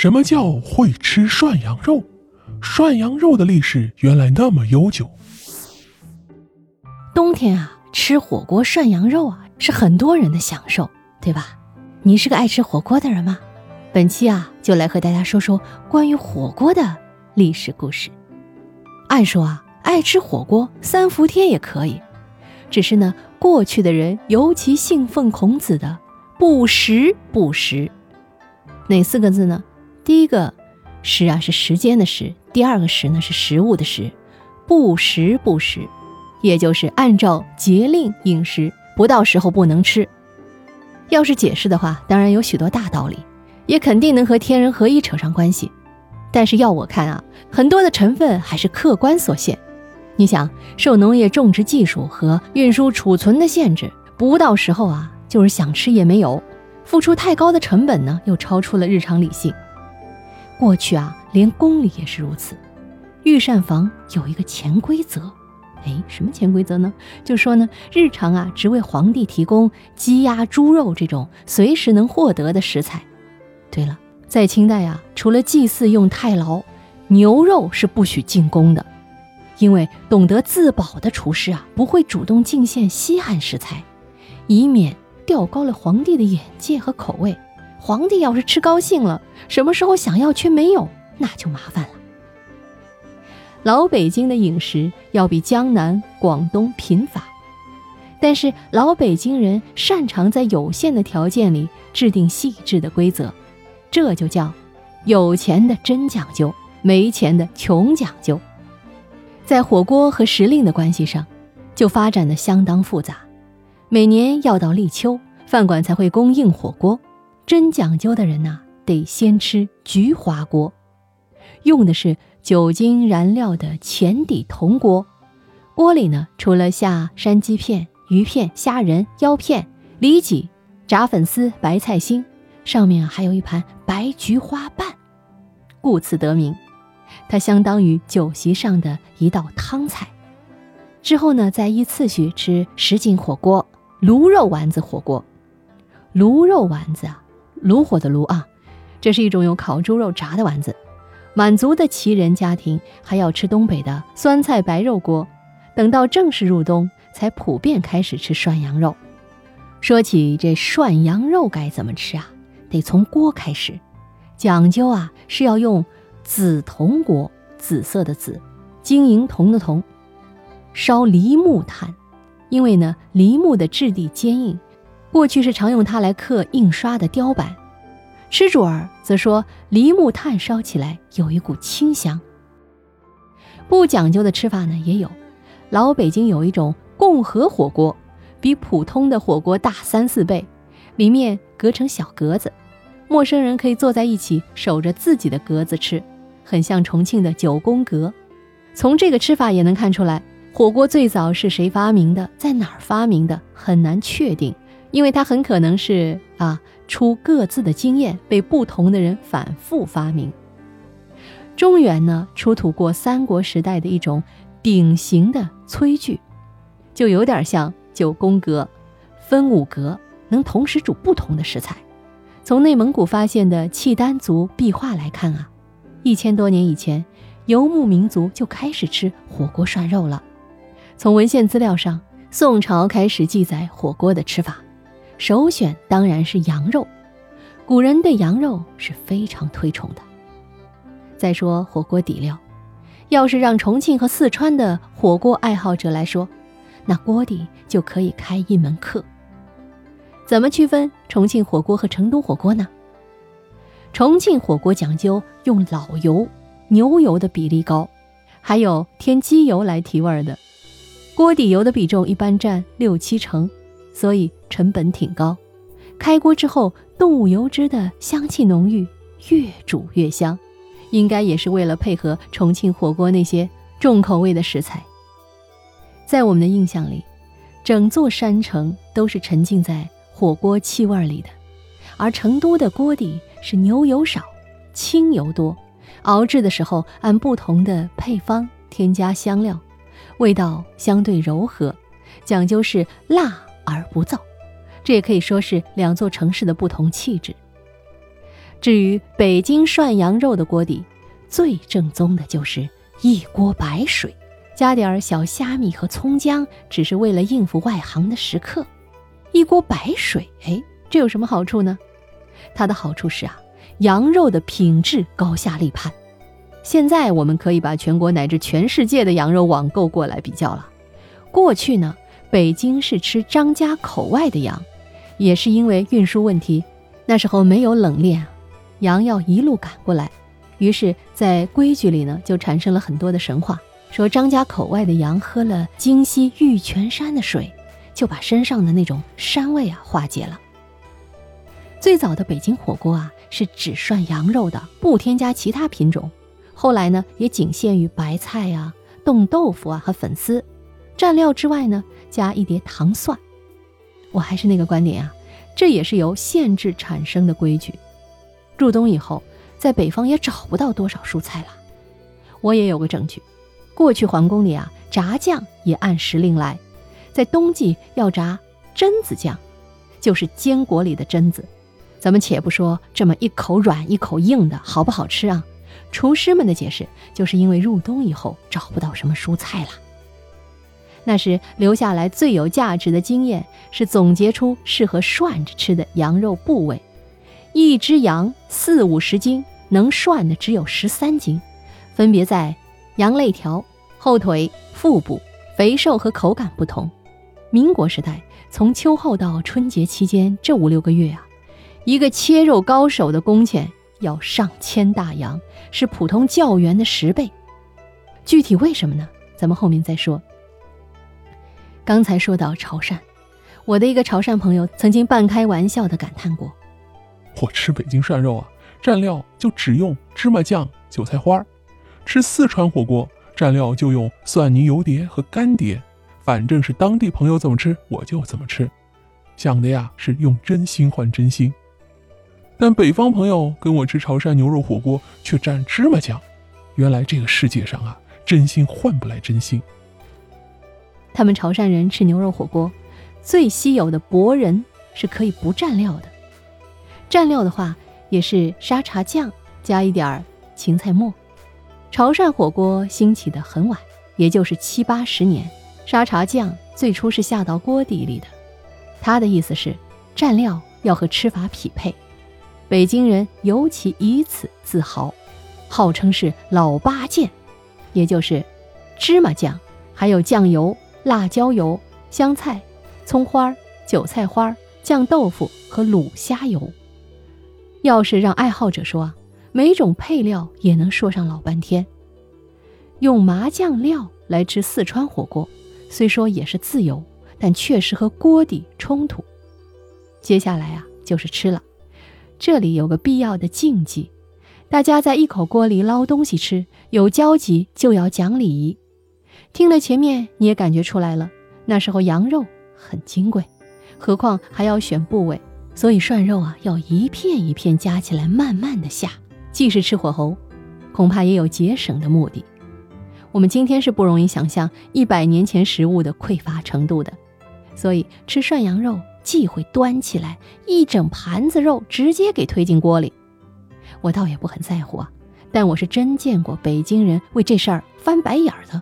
什么叫会吃涮羊肉？涮羊肉的历史原来那么悠久。冬天啊，吃火锅涮羊肉啊，是很多人的享受，对吧？你是个爱吃火锅的人吗？本期啊，就来和大家说说关于火锅的历史故事。按说啊，爱吃火锅三伏天也可以，只是呢，过去的人尤其信奉孔子的“不食不食”，哪四个字呢？第一个“食”啊是时间的“时”，第二个“食”呢是食物的“食”，不食不食，也就是按照节令饮食，不到时候不能吃。要是解释的话，当然有许多大道理，也肯定能和天人合一扯上关系。但是要我看啊，很多的成分还是客观所限。你想，受农业种植技术和运输储存的限制，不到时候啊，就是想吃也没有。付出太高的成本呢，又超出了日常理性。过去啊，连宫里也是如此。御膳房有一个潜规则。哎，什么潜规则呢？就说呢，日常啊，只为皇帝提供鸡鸭猪肉这种随时能获得的食材。对了，在清代啊，除了祭祀用太牢，牛肉是不许进宫的，因为懂得自保的厨师啊，不会主动进献稀罕食材，以免吊高了皇帝的眼界和口味。皇帝要是吃高兴了，什么时候想要却没有，那就麻烦了。老北京的饮食要比江南、广东贫乏，但是老北京人擅长在有限的条件里制定细致的规则，这就叫有钱的真讲究，没钱的穷讲究。在火锅和时令的关系上，就发展的相当复杂。每年要到立秋，饭馆才会供应火锅。真讲究的人呐，得先吃菊花锅，用的是。酒精燃料的浅底铜锅，锅里呢，除了下山鸡片、鱼片、虾仁、腰片、里脊、炸粉丝、白菜心，上面还有一盘白菊花瓣，故此得名。它相当于酒席上的一道汤菜。之后呢，再依次序吃什锦火锅、炉肉丸子火锅。炉肉丸子啊，炉火的炉啊，这是一种用烤猪肉炸的丸子。满族的旗人家庭还要吃东北的酸菜白肉锅，等到正式入冬，才普遍开始吃涮羊肉。说起这涮羊肉该怎么吃啊？得从锅开始，讲究啊是要用紫铜锅，紫色的紫，晶莹铜的铜，烧梨木炭，因为呢梨木的质地坚硬，过去是常用它来刻印刷的雕版。吃主儿则说，梨木炭烧起来有一股清香。不讲究的吃法呢也有，老北京有一种共和火锅，比普通的火锅大三四倍，里面隔成小格子，陌生人可以坐在一起守着自己的格子吃，很像重庆的九宫格。从这个吃法也能看出来，火锅最早是谁发明的，在哪儿发明的很难确定。因为它很可能是啊，出各自的经验，被不同的人反复发明。中原呢，出土过三国时代的一种鼎形的炊具，就有点像九宫格，分五格，能同时煮不同的食材。从内蒙古发现的契丹族壁画来看啊，一千多年以前，游牧民族就开始吃火锅涮肉了。从文献资料上，宋朝开始记载火锅的吃法。首选当然是羊肉，古人对羊肉是非常推崇的。再说火锅底料，要是让重庆和四川的火锅爱好者来说，那锅底就可以开一门课。怎么区分重庆火锅和成都火锅呢？重庆火锅讲究用老油，牛油的比例高，还有添鸡油来提味儿的，锅底油的比重一般占六七成。所以成本挺高，开锅之后动物油脂的香气浓郁，越煮越香，应该也是为了配合重庆火锅那些重口味的食材。在我们的印象里，整座山城都是沉浸在火锅气味里的，而成都的锅底是牛油少，清油多，熬制的时候按不同的配方添加香料，味道相对柔和，讲究是辣。而不燥，这也可以说是两座城市的不同气质。至于北京涮羊肉的锅底，最正宗的就是一锅白水，加点儿小虾米和葱姜，只是为了应付外行的食客。一锅白水，哎，这有什么好处呢？它的好处是啊，羊肉的品质高下立判。现在我们可以把全国乃至全世界的羊肉网购过来比较了。过去呢，北京是吃张家口外的羊，也是因为运输问题，那时候没有冷链，羊要一路赶过来，于是，在规矩里呢就产生了很多的神话，说张家口外的羊喝了京西玉泉山的水，就把身上的那种膻味啊化解了。最早的北京火锅啊是只涮羊肉的，不添加其他品种。后来呢，也仅限于白菜啊、冻豆腐啊和粉丝，蘸料之外呢，加一碟糖蒜。我还是那个观点啊，这也是由限制产生的规矩。入冬以后，在北方也找不到多少蔬菜了。我也有个证据，过去皇宫里啊，炸酱也按时令来，在冬季要炸榛子酱，就是坚果里的榛子。咱们且不说这么一口软一口硬的好不好吃啊，厨师们的解释就是因为入冬以后找不到什么蔬菜了。那时留下来最有价值的经验是总结出适合涮着吃的羊肉部位，一只羊四五十斤，能涮的只有十三斤，分别在羊肋条、后腿、腹部，肥瘦和口感不同。民国时代从秋后到春节期间这五六个月啊。一个切肉高手的工钱要上千大洋，是普通教员的十倍。具体为什么呢？咱们后面再说。刚才说到潮汕，我的一个潮汕朋友曾经半开玩笑地感叹过：“我吃北京涮肉啊，蘸料就只用芝麻酱、韭菜花；吃四川火锅，蘸料就用蒜泥、油碟和干碟。反正是当地朋友怎么吃，我就怎么吃。想的呀，是用真心换真心。”但北方朋友跟我吃潮汕牛肉火锅却蘸芝麻酱，原来这个世界上啊，真心换不来真心。他们潮汕人吃牛肉火锅，最稀有的薄仁是可以不蘸料的，蘸料的话也是沙茶酱加一点儿芹菜末。潮汕火锅兴起的很晚，也就是七八十年，沙茶酱最初是下到锅底里的。他的意思是，蘸料要和吃法匹配。北京人尤其以此自豪，号称是老八件，也就是芝麻酱，还有酱油、辣椒油、香菜、葱花、韭菜花、酱豆腐和卤虾油。要是让爱好者说啊，每种配料也能说上老半天。用麻酱料来吃四川火锅，虽说也是自由，但确实和锅底冲突。接下来啊，就是吃了。这里有个必要的禁忌，大家在一口锅里捞东西吃，有交集就要讲礼仪。听了前面，你也感觉出来了，那时候羊肉很金贵，何况还要选部位，所以涮肉啊要一片一片夹起来，慢慢的下。既是吃火候，恐怕也有节省的目的。我们今天是不容易想象一百年前食物的匮乏程度的，所以吃涮羊肉。忌讳端起来一整盘子肉直接给推进锅里，我倒也不很在乎啊，但我是真见过北京人为这事儿翻白眼的。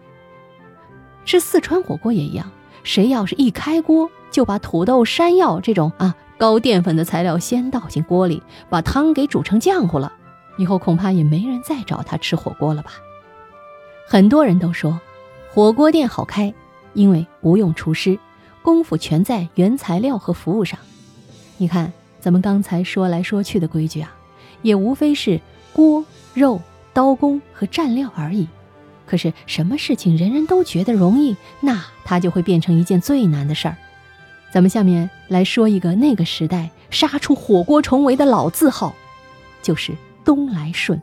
吃四川火锅也一样，谁要是一开锅就把土豆、山药这种啊高淀粉的材料先倒进锅里，把汤给煮成浆糊了，以后恐怕也没人再找他吃火锅了吧？很多人都说，火锅店好开，因为不用厨师。功夫全在原材料和服务上。你看，咱们刚才说来说去的规矩啊，也无非是锅、肉、刀工和蘸料而已。可是，什么事情人人都觉得容易，那它就会变成一件最难的事儿。咱们下面来说一个那个时代杀出火锅重围的老字号，就是东来顺。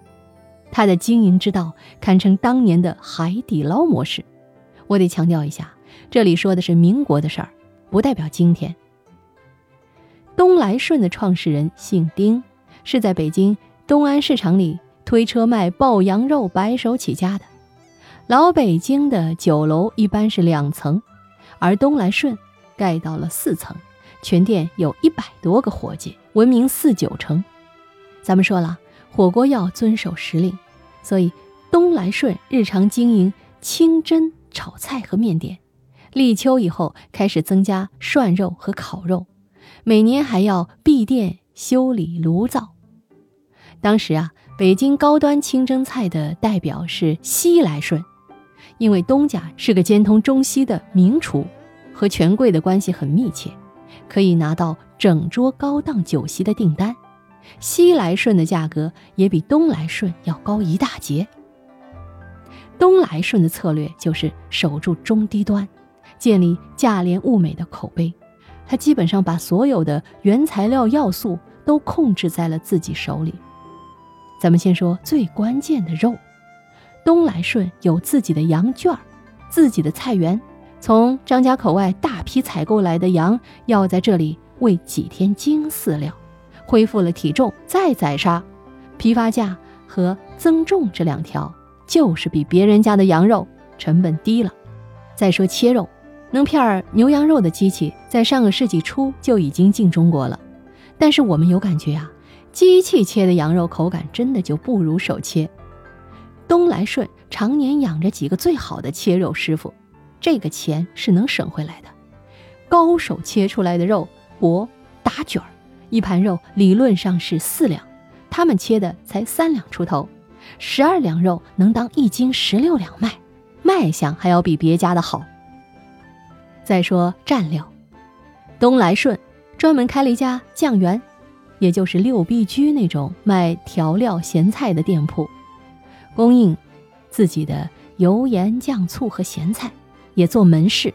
它的经营之道堪称当年的海底捞模式。我得强调一下。这里说的是民国的事儿，不代表今天。东来顺的创始人姓丁，是在北京东安市场里推车卖爆羊肉白手起家的。老北京的酒楼一般是两层，而东来顺盖到了四层，全店有一百多个伙计，闻名四九城。咱们说了，火锅要遵守时令，所以东来顺日常经营清蒸、炒菜和面点，立秋以后开始增加涮肉和烤肉，每年还要闭店修理炉灶。当时啊，北京高端清蒸菜的代表是西来顺，因为东家是个兼通中西的名厨，和权贵的关系很密切，可以拿到整桌高档酒席的订单。西来顺的价格也比东来顺要高一大截。东来顺的策略就是守住中低端，建立价廉物美的口碑。他基本上把所有的原材料要素都控制在了自己手里。咱们先说最关键的肉，东来顺有自己的羊圈儿，自己的菜园，从张家口外大批采购来的羊要在这里喂几天精饲料。恢复了体重再宰杀，批发价和增重这两条就是比别人家的羊肉成本低了。再说切肉，能片牛羊肉的机器在上个世纪初就已经进中国了，但是我们有感觉啊，机器切的羊肉口感真的就不如手切。东来顺常年养着几个最好的切肉师傅，这个钱是能省回来的。高手切出来的肉薄打卷儿。一盘肉理论上是四两，他们切的才三两出头，十二两肉能当一斤十六两卖，卖相还要比别家的好。再说蘸料，东来顺专门开了一家酱园，也就是六必居那种卖调料咸菜的店铺，供应自己的油盐酱醋和咸菜，也做门市。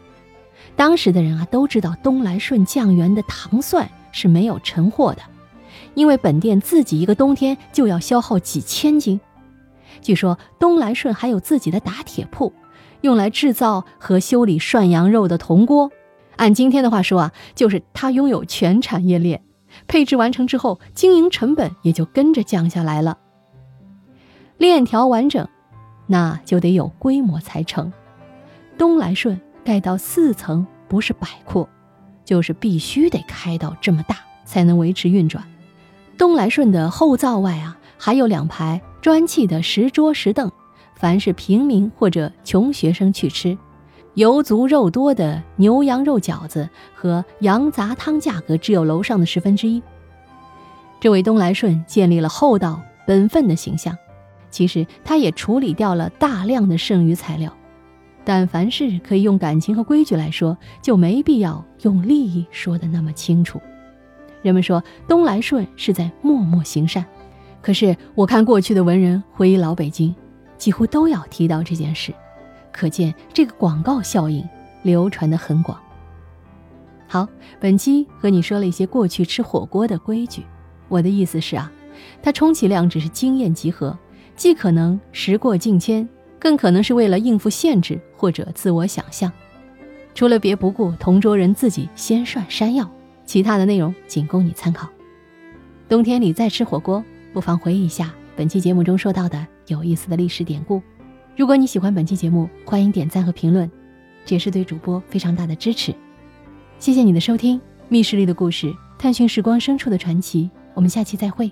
当时的人啊都知道东来顺酱园的糖蒜。是没有陈货的，因为本店自己一个冬天就要消耗几千斤。据说东来顺还有自己的打铁铺，用来制造和修理涮羊肉的铜锅。按今天的话说啊，就是他拥有全产业链。配置完成之后，经营成本也就跟着降下来了。链条完整，那就得有规模才成。东来顺盖到四层，不是摆阔。就是必须得开到这么大，才能维持运转。东来顺的后灶外啊，还有两排砖砌的石桌石凳，凡是平民或者穷学生去吃，油足肉多的牛羊肉饺子和羊杂汤，价格只有楼上的十分之一。这位东来顺建立了厚道本分的形象，其实他也处理掉了大量的剩余材料。但凡事可以用感情和规矩来说，就没必要用利益说的那么清楚。人们说东来顺是在默默行善，可是我看过去的文人回忆老北京，几乎都要提到这件事，可见这个广告效应流传的很广。好，本期和你说了一些过去吃火锅的规矩，我的意思是啊，它充其量只是经验集合，既可能时过境迁。更可能是为了应付限制或者自我想象，除了别不顾同桌人自己先涮山药，其他的内容仅供你参考。冬天里再吃火锅，不妨回忆一下本期节目中说到的有意思的历史典故。如果你喜欢本期节目，欢迎点赞和评论，这也是对主播非常大的支持。谢谢你的收听，《密室里的故事》，探寻时光深处的传奇。我们下期再会。